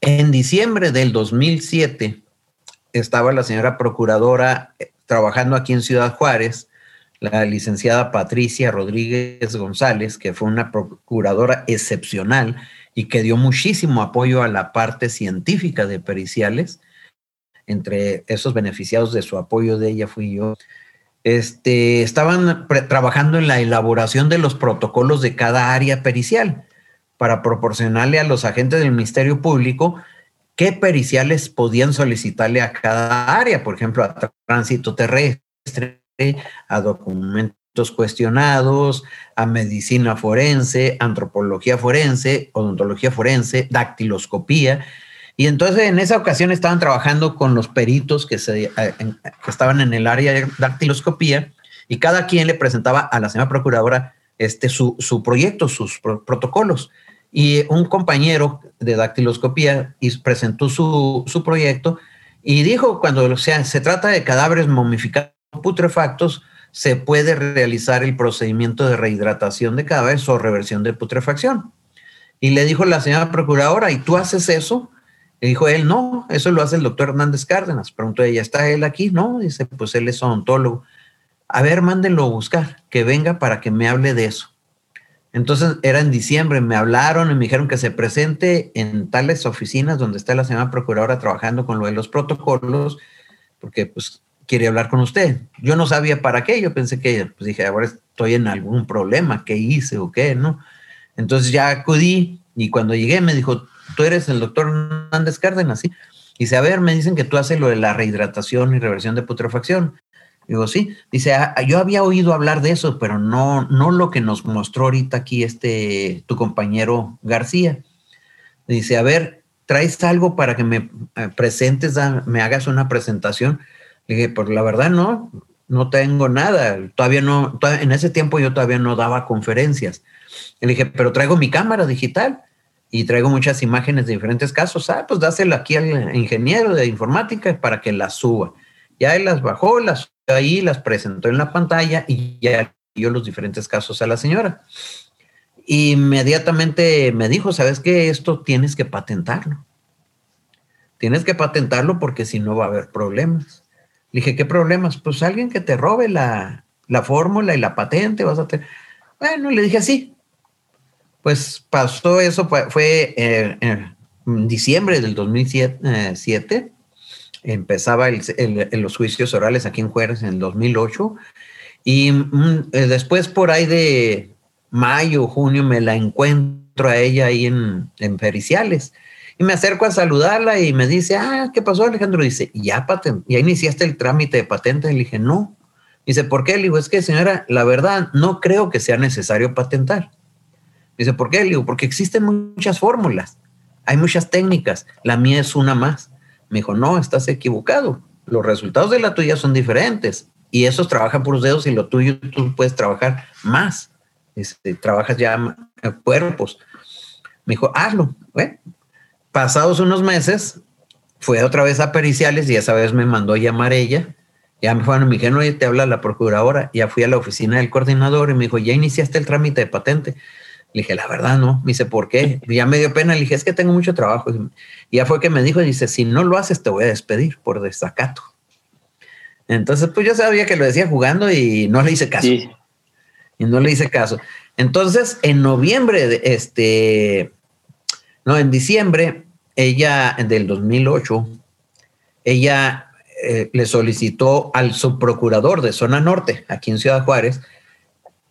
En diciembre del 2007 estaba la señora procuradora eh, trabajando aquí en Ciudad Juárez, la licenciada Patricia Rodríguez González, que fue una procuradora excepcional y que dio muchísimo apoyo a la parte científica de periciales. Entre esos beneficiados de su apoyo de ella fui yo este, estaban trabajando en la elaboración de los protocolos de cada área pericial para proporcionarle a los agentes del Ministerio Público qué periciales podían solicitarle a cada área, por ejemplo, a tránsito terrestre, a documentos cuestionados, a medicina forense, antropología forense, odontología forense, dactiloscopía. Y entonces en esa ocasión estaban trabajando con los peritos que, se, eh, que estaban en el área de dactiloscopía y cada quien le presentaba a la señora procuradora este, su, su proyecto, sus protocolos. Y un compañero de dactiloscopía presentó su, su proyecto y dijo, cuando o sea, se trata de cadáveres momificados putrefactos, se puede realizar el procedimiento de rehidratación de cadáveres o reversión de putrefacción. Y le dijo la señora procuradora, ¿y tú haces eso? Y dijo él, no, eso lo hace el doctor Hernández Cárdenas. Preguntó ella, ¿está él aquí? No, dice, pues él es odontólogo. A ver, mándenlo a buscar, que venga para que me hable de eso. Entonces era en diciembre, me hablaron y me dijeron que se presente en tales oficinas donde está la señora procuradora trabajando con lo de los protocolos, porque pues quiere hablar con usted. Yo no sabía para qué, yo pensé que, pues dije, ahora estoy en algún problema, ¿qué hice o qué? ¿No? Entonces ya acudí y cuando llegué me dijo, tú eres el doctor Hernández Cárdenas, ¿sí? Y dice, a ver, me dicen que tú haces lo de la rehidratación y reversión de putrefacción. Digo, sí. Dice, ah, yo había oído hablar de eso, pero no, no lo que nos mostró ahorita aquí este, tu compañero García. Dice, a ver, ¿traes algo para que me eh, presentes, me hagas una presentación? Le dije, pues la verdad no, no tengo nada. Todavía no, en ese tiempo yo todavía no daba conferencias. Le dije, pero traigo mi cámara digital y traigo muchas imágenes de diferentes casos. Ah, pues dáselo aquí al ingeniero de informática para que las suba. Ya él las bajó, las ahí, las presentó en la pantalla y ya dio los diferentes casos a la señora. Inmediatamente me dijo, ¿sabes qué? Esto tienes que patentarlo. Tienes que patentarlo porque si no va a haber problemas. Le dije, ¿qué problemas? Pues alguien que te robe la, fórmula y la patente, vas a tener. Bueno, le dije así. Pues pasó eso, fue, eh, en diciembre del 2007. Empezaba los juicios orales aquí en Juárez en el 2008. Y mm, eh, después, por ahí de mayo, junio, me la encuentro a ella ahí en, en Periciales y me acerco a saludarla y me dice, ah, ¿qué pasó Alejandro? Dice, ya, ya iniciaste el trámite de patente. Le dije, no. Dice, ¿por qué? Le digo, es que señora, la verdad, no creo que sea necesario patentar. Dice, ¿por qué? Le digo, porque existen muchas fórmulas, hay muchas técnicas, la mía es una más. Me dijo, no, estás equivocado. Los resultados de la tuya son diferentes y esos trabajan por los dedos y lo tuyo tú puedes trabajar más. Este, trabajas ya cuerpos. Me dijo, hazlo. Bueno, Pasados unos meses, fue otra vez a periciales y esa vez me mandó llamar ella. Ya me fueron, me dijeron, oye, te habla la procuradora. Ya fui a la oficina del coordinador y me dijo, ¿ya iniciaste el trámite de patente? Le dije, la verdad no. Me dice, ¿por qué? ya me dio pena. Le dije, es que tengo mucho trabajo. Y ya fue que me dijo, dice, si no lo haces, te voy a despedir por desacato. Entonces, pues yo sabía que lo decía jugando y no le hice caso. Y no le hice caso. Entonces, en noviembre, de este, no, en diciembre, ella, del 2008, ella eh, le solicitó al subprocurador de Zona Norte, aquí en Ciudad Juárez,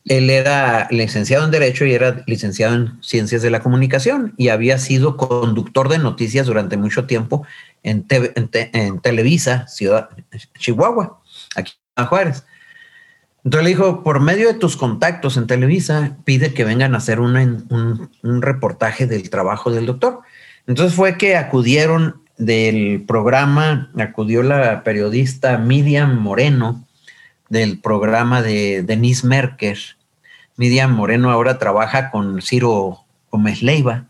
él era licenciado en Derecho y era licenciado en Ciencias de la Comunicación y había sido conductor de noticias durante mucho tiempo en, Televisa, Ciudad Chihuahua, aquí en Juárez. Entonces le dijo, por medio de tus contactos en Televisa, pide que vengan a hacer un, reportaje del trabajo del doctor. Entonces fue que acudieron del programa, acudió la periodista Miriam Moreno del programa de Denise Merker. Miriam Moreno ahora trabaja con Ciro Gómez Leiva,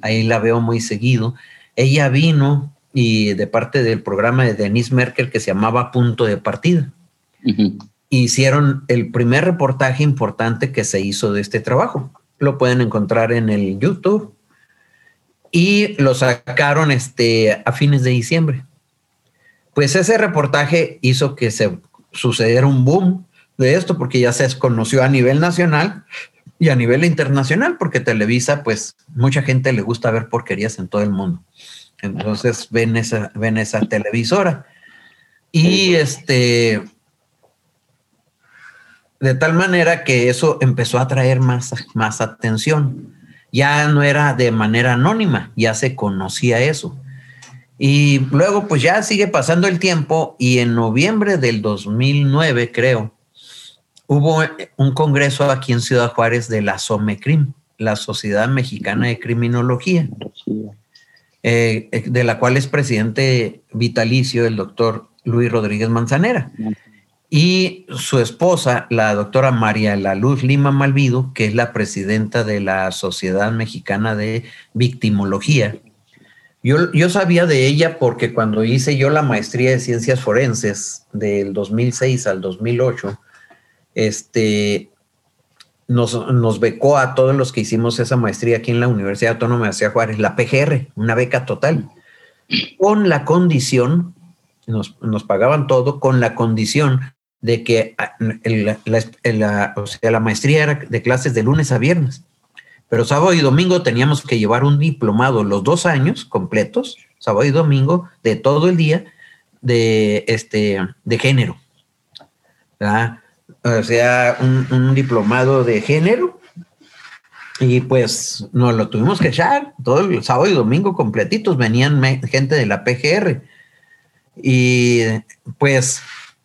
ahí la veo muy seguido. Ella vino y de parte del programa de Denise Merker que se llamaba Punto de Partida hicieron el primer reportaje importante que se hizo de este trabajo. Lo pueden encontrar en el YouTube y lo sacaron este, a fines de diciembre. Pues ese reportaje hizo que se sucediera un boom de esto porque ya se conoció a nivel nacional y a nivel internacional porque Televisa, pues mucha gente le gusta ver porquerías en todo el mundo. Entonces ven esa, ven esa televisora. Y este, de tal manera que eso empezó a atraer más, más atención. Ya no era de manera anónima, ya se conocía eso. Y luego pues ya sigue pasando el tiempo y en noviembre del 2009 creo, hubo un congreso aquí en Ciudad Juárez de la SOMECRIM, la Sociedad Mexicana de Criminología, eh, de la cual es presidente vitalicio el doctor Luis Rodríguez Manzanera y su esposa, la doctora María La Luz Lima Malvido, que es la presidenta de la Sociedad Mexicana de Victimología. Yo, sabía de ella porque cuando hice yo la maestría de ciencias forenses del 2006 al 2008, este, nos, nos, becó a todos los que hicimos esa maestría aquí en la Universidad Autónoma de Ciudad Juárez, la PGR, una beca total, con la condición, nos, nos pagaban todo, con la condición de que ah, la, la maestría era de clases de lunes a viernes, pero sábado y domingo teníamos que llevar un diplomado los dos años completos, sábado y domingo, de todo el día, de, este, de género. O sea, un, diplomado de género. Y pues nos lo tuvimos que echar todo el sábado y domingo completitos. Venían gente de la PGR. Y pues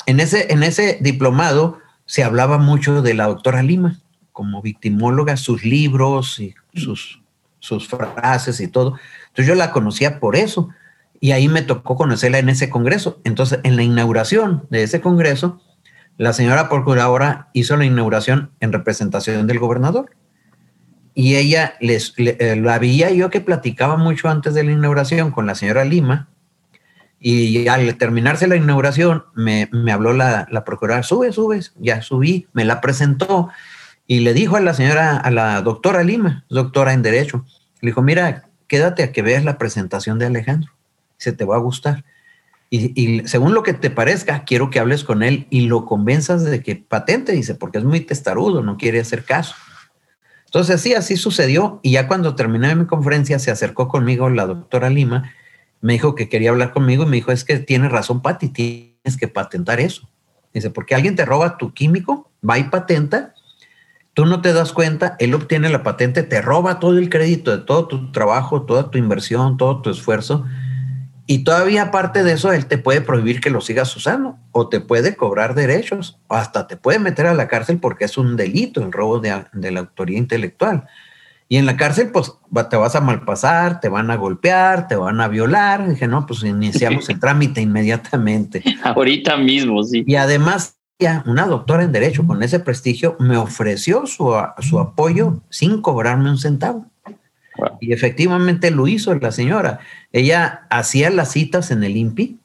en ese, en ese diplomado se hablaba mucho de la doctora Lima como victimóloga, sus libros y sus, sus frases y todo. Entonces yo la conocía por eso y ahí me tocó conocerla en ese congreso. Entonces en la inauguración de ese congreso, la señora procuradora hizo la inauguración en representación del gobernador. Y ella les, eh, la veía yo que platicaba mucho antes de la inauguración con la señora Lima y al terminarse la inauguración, me, habló la, la procuradora, sube, sube, ya subí, me la presentó y le dijo a la señora, a la doctora Lima, doctora en Derecho, le dijo, mira, quédate a que veas la presentación de Alejandro, se te va a gustar. y, según lo que te parezca, quiero que hables con él y lo convenzas de que patente, dice, porque es muy testarudo, no quiere hacer caso. Entonces, sí, así sucedió. Y ya cuando terminé mi conferencia, se acercó conmigo la doctora Lima, me dijo que quería hablar conmigo y me dijo, es que tiene razón, Pati, tienes que patentar eso. Dice, porque alguien te roba tu químico, va y patenta, tú no te das cuenta, él obtiene la patente, te roba todo el crédito de todo tu trabajo, toda tu inversión, todo tu esfuerzo y todavía aparte de eso, él te puede prohibir que lo sigas usando o te puede cobrar derechos o hasta te puede meter a la cárcel porque es un delito el robo de, la autoría intelectual. Y en la cárcel, pues te vas a malpasar, te van a golpear, te van a violar. dije, no, pues iniciamos el trámite inmediatamente. Ahorita mismo, sí. Y además, una doctora en Derecho con ese prestigio me ofreció su, su apoyo sin cobrarme un centavo. Y efectivamente lo hizo la señora. Ella hacía las citas en el INPI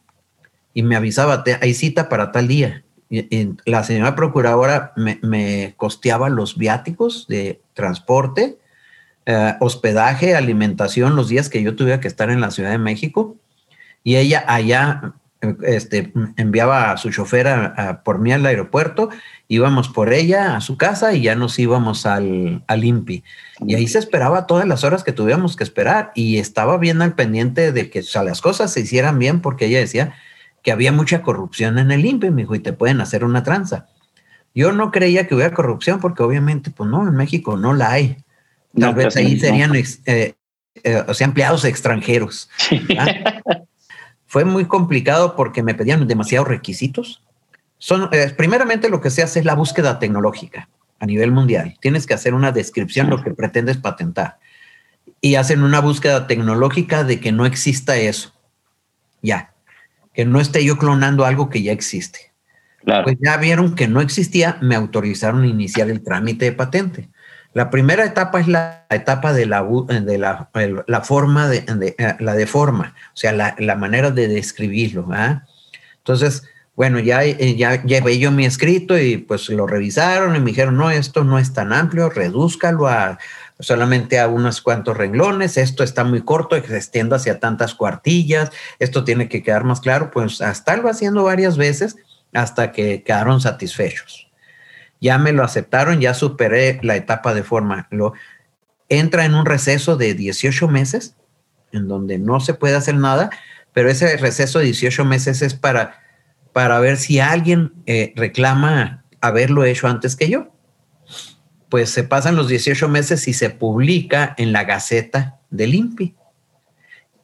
y me avisaba, hay cita para tal día. Y, la señora procuradora me, costeaba los viáticos de transporte, eh, hospedaje, alimentación los días que yo tuviera que estar en la Ciudad de México. Y ella allá este, enviaba a su chofer por mí al aeropuerto, íbamos por ella a su casa y ya nos íbamos al, al INPI. Y ahí se esperaba todas las horas que tuviéramos que esperar y estaba bien al pendiente de que las cosas se hicieran bien porque ella decía que había mucha corrupción en el INPI, me dijo, y te pueden hacer una tranza. Yo no creía que hubiera corrupción porque obviamente, pues no, en México no la hay. Tal vez ahí serían eh, eh, o sea, empleados extranjeros. Fue muy complicado porque me pedían demasiados requisitos. Son, eh, primeramente lo que se hace es la búsqueda tecnológica a nivel mundial. Tienes que hacer una descripción de lo que pretendes patentar. Y hacen una búsqueda tecnológica de que no exista eso. Ya. Que no esté yo clonando algo que ya existe. Pues ya vieron que no existía, me autorizaron a iniciar el trámite de patente. La primera etapa es la etapa de la, de la, la forma, de, eh, la de forma, o sea, la, la manera de describirlo. ¿ah? Entonces, bueno, ya, eh, ya llevé yo mi escrito y pues lo revisaron y me dijeron, no, esto no es tan amplio, redúzcalo a solamente a unos cuantos renglones, esto está muy corto, que se extienda hacia tantas cuartillas, esto tiene que quedar más claro, pues hasta lo haciendo varias veces hasta que quedaron satisfechos ya me lo aceptaron, ya superé la etapa de forma. Lo, entra en un receso de 18 meses, en donde no se puede hacer nada, pero ese receso de 18 meses es para, para ver si alguien eh, reclama haberlo hecho antes que yo. Pues se pasan los 18 meses y se publica en la Gaceta del INPI.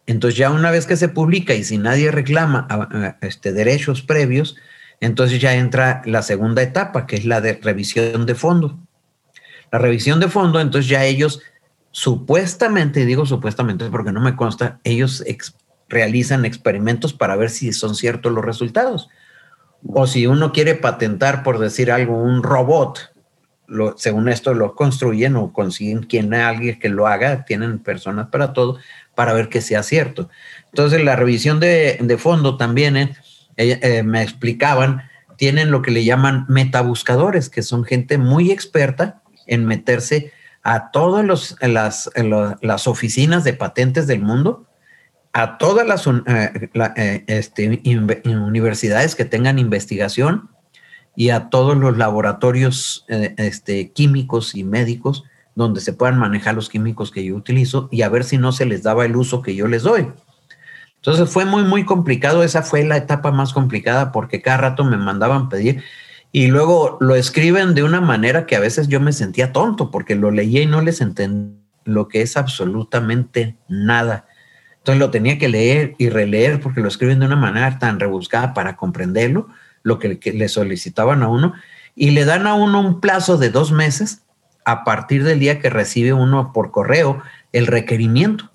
Entonces ya una vez que se publica y si nadie reclama este, derechos previos, entonces ya entra la segunda etapa, que es la de revisión de fondo. La revisión de fondo, entonces ya ellos supuestamente, digo supuestamente porque no me consta, ellos realizan experimentos para ver si son ciertos los resultados. O si uno quiere patentar, por decir algo, un robot, según esto lo construyen o consiguen quien alguien que lo haga, tienen personas para todo, para ver que sea cierto. Entonces la revisión de, de fondo también es eh, me explicaban, tienen lo que le llaman metabuscadores, que son gente muy experta en meterse a todas las, las, oficinas de patentes del mundo, a todas las eh, eh, este, universidades que tengan investigación y a todos los laboratorios este, químicos y médicos donde se puedan manejar los químicos que yo utilizo y a ver si no se les daba el uso que yo les doy. Entonces fue muy, muy complicado. Esa fue la etapa más complicada porque cada rato me mandaban pedir y luego lo escriben de una manera que a veces yo me sentía tonto porque lo leía y no les entendía lo que es absolutamente nada. Entonces lo tenía que leer y releer porque lo escriben de una manera tan rebuscada para comprenderlo, lo que, que le solicitaban a uno, y le dan a uno un plazo de dos meses a partir del día que recibe uno por correo el requerimiento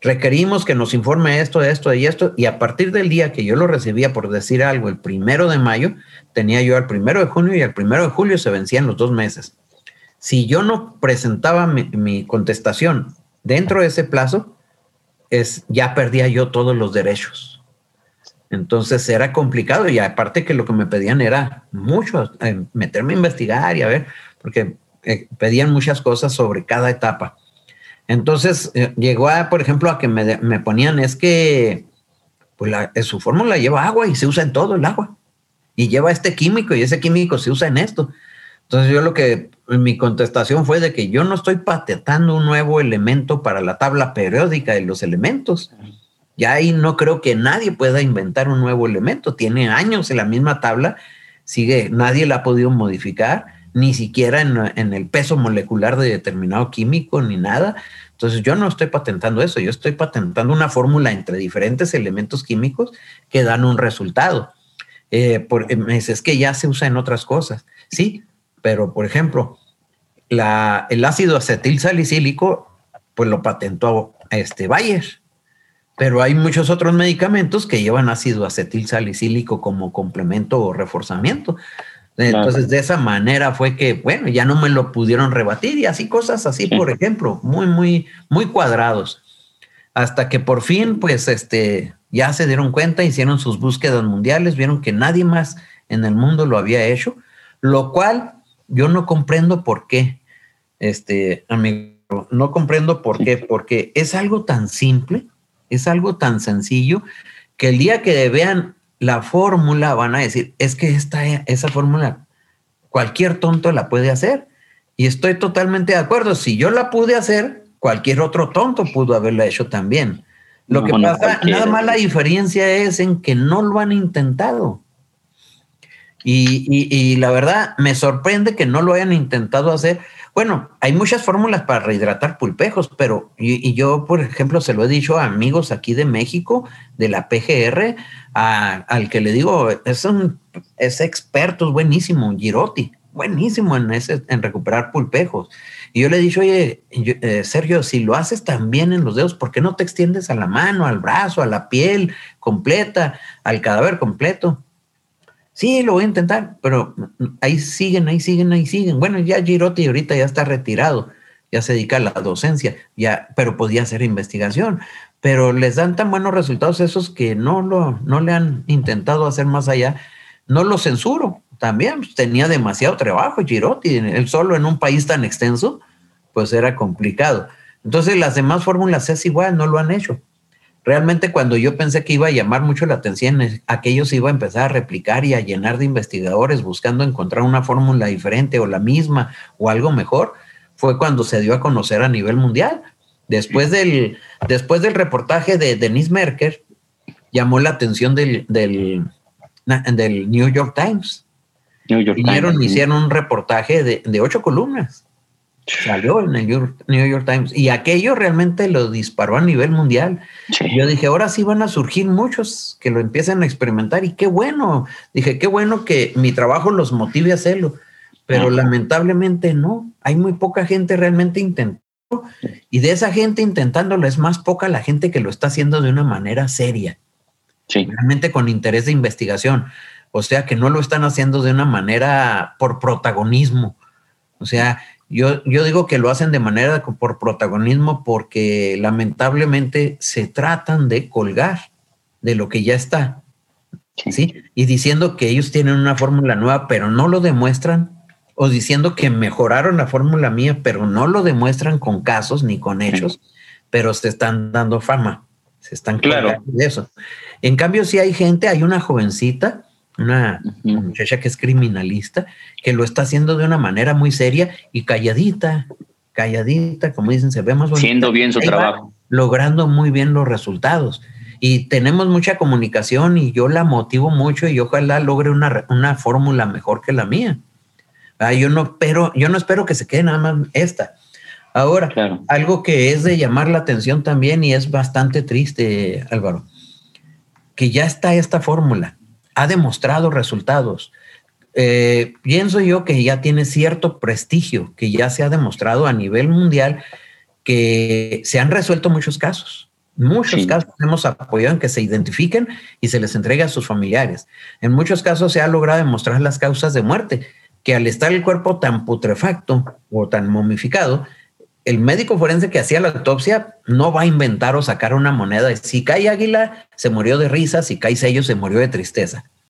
requerimos que nos informe esto, esto y esto, y a partir del día que yo lo recibía, por decir algo, el primero de mayo, tenía yo al primero de junio y al primero de julio se vencían los dos meses. Si yo no presentaba mi, contestación dentro de ese plazo, es, ya perdía yo todos los derechos. Entonces era complicado y aparte que lo que me pedían era mucho, eh, meterme a investigar y a ver, porque eh, pedían muchas cosas sobre cada etapa. Entonces eh, llegó a, por ejemplo, a que me, ponían, es que pues su fórmula lleva agua y se usa en todo el agua. Y lleva este químico y ese químico se usa en esto. Entonces yo lo que, mi contestación fue de que yo no estoy patentando un nuevo elemento para la tabla periódica de los elementos. Ya ahí no creo que nadie pueda inventar un nuevo elemento. Tiene años en la misma tabla, sigue, nadie la ha podido modificar, ni siquiera en, el peso molecular de determinado químico, ni nada. Entonces yo no estoy patentando eso, yo estoy patentando una fórmula entre diferentes elementos químicos que dan un resultado. Eh, por, eh, es que ya se usa en otras cosas, sí, pero por ejemplo, la, el ácido acetil salicílico, pues lo patentó este Bayer, pero hay muchos otros medicamentos que llevan ácido acetil salicílico como complemento o reforzamiento. Entonces, de esa manera fue que, bueno, ya no me lo pudieron rebatir y así cosas así, por ejemplo, muy, muy, muy cuadrados. Hasta que por fin, pues, este, ya se dieron cuenta, hicieron sus búsquedas mundiales, vieron que nadie más en el mundo lo había hecho, lo cual yo no comprendo por qué, este, amigo, no comprendo por qué, porque es algo tan simple, es algo tan sencillo, que el día que vean la fórmula van a decir, es que esta, esa fórmula cualquier tonto la puede hacer. Y estoy totalmente de acuerdo. Si yo la pude hacer, cualquier otro tonto pudo haberla hecho también. Lo que pasa, nada más la diferencia es en que no lo han intentado. Y, y, la verdad, me sorprende que no lo hayan intentado hacer bueno, hay muchas fórmulas para rehidratar pulpejos, pero y, yo, por ejemplo, se lo he dicho a amigos aquí de México, de la PGR, al que le digo, es un es experto, es buenísimo, Girotti, buenísimo en, ese, en recuperar pulpejos. Y yo le he dicho, oye, eh, Sergio, si lo haces también en los dedos, ¿por qué no te extiendes a la mano, al brazo, a la piel completa, al cadáver completo? Sí, lo voy a intentar, pero ahí siguen, ahí siguen, ahí siguen. Bueno, ya Girotti ahorita ya está retirado, ya se dedica a la docencia, ya, pero podía hacer investigación. Pero les dan tan buenos resultados esos que no, lo, no le han intentado hacer más allá. No lo censuro, también pues, tenía demasiado trabajo Girotti, él solo en un país tan extenso, pues era complicado. Entonces las demás fórmulas es igual, no lo han hecho realmente cuando yo pensé que iba a llamar mucho la atención, aquello se iba a empezar a replicar y a llenar de investigadores buscando encontrar una fórmula diferente o la misma o algo mejor, fue cuando se dio a conocer a nivel mundial. Después del, después del reportaje de Denise Merker, llamó la atención del, del, New York Times. New York Times. hicieron un reportaje de, de ocho columnas Salió en el New York Times y aquello realmente lo disparó a nivel mundial. Yo dije, ahora sí van a surgir muchos que lo empiecen a experimentar y qué bueno. Dije, qué bueno que mi trabajo los motive a hacerlo, pero lamentablemente no. Hay muy poca gente realmente intentando y de esa gente intentándolo es más poca la gente que lo está haciendo de una manera seria. Realmente con interés de investigación. O sea, que no lo están haciendo de una manera por protagonismo. O sea, yo, yo digo que lo hacen de manera por protagonismo porque lamentablemente se tratan de colgar de lo que ya está. ¿sí? Y diciendo que ellos tienen una fórmula nueva, pero no lo demuestran, o diciendo que mejoraron la fórmula mía, pero no lo demuestran con casos ni con hechos, pero se están dando fama, se están claro de eso. En cambio, si hay gente, hay una jovencita una muchacha que es criminalista, que lo está haciendo de una manera muy seria y calladita, calladita, como dicen, se ve más bonita. Haciendo bien su trabajo. logrando muy bien los resultados. Y tenemos mucha comunicación y yo la motivo mucho y ojalá logre una, una fórmula mejor que la mía. Ah, yo, no, pero, yo no espero que se quede nada más esta. Ahora, algo que es de llamar la atención también y es bastante triste, Álvaro, que ya está esta fórmula ha demostrado resultados. Eh, pienso yo que ya tiene cierto prestigio, que ya se ha demostrado a nivel mundial que se han resuelto muchos casos. Muchos casos hemos apoyado en que se identifiquen y se les entregue a sus familiares. En muchos casos se ha logrado demostrar las causas de muerte, que al estar el cuerpo tan putrefacto o tan momificado, el médico forense que hacía la autopsia no va a inventar o sacar una moneda. Si cae águila, se murió de risa, si cae sello, se murió de tristeza.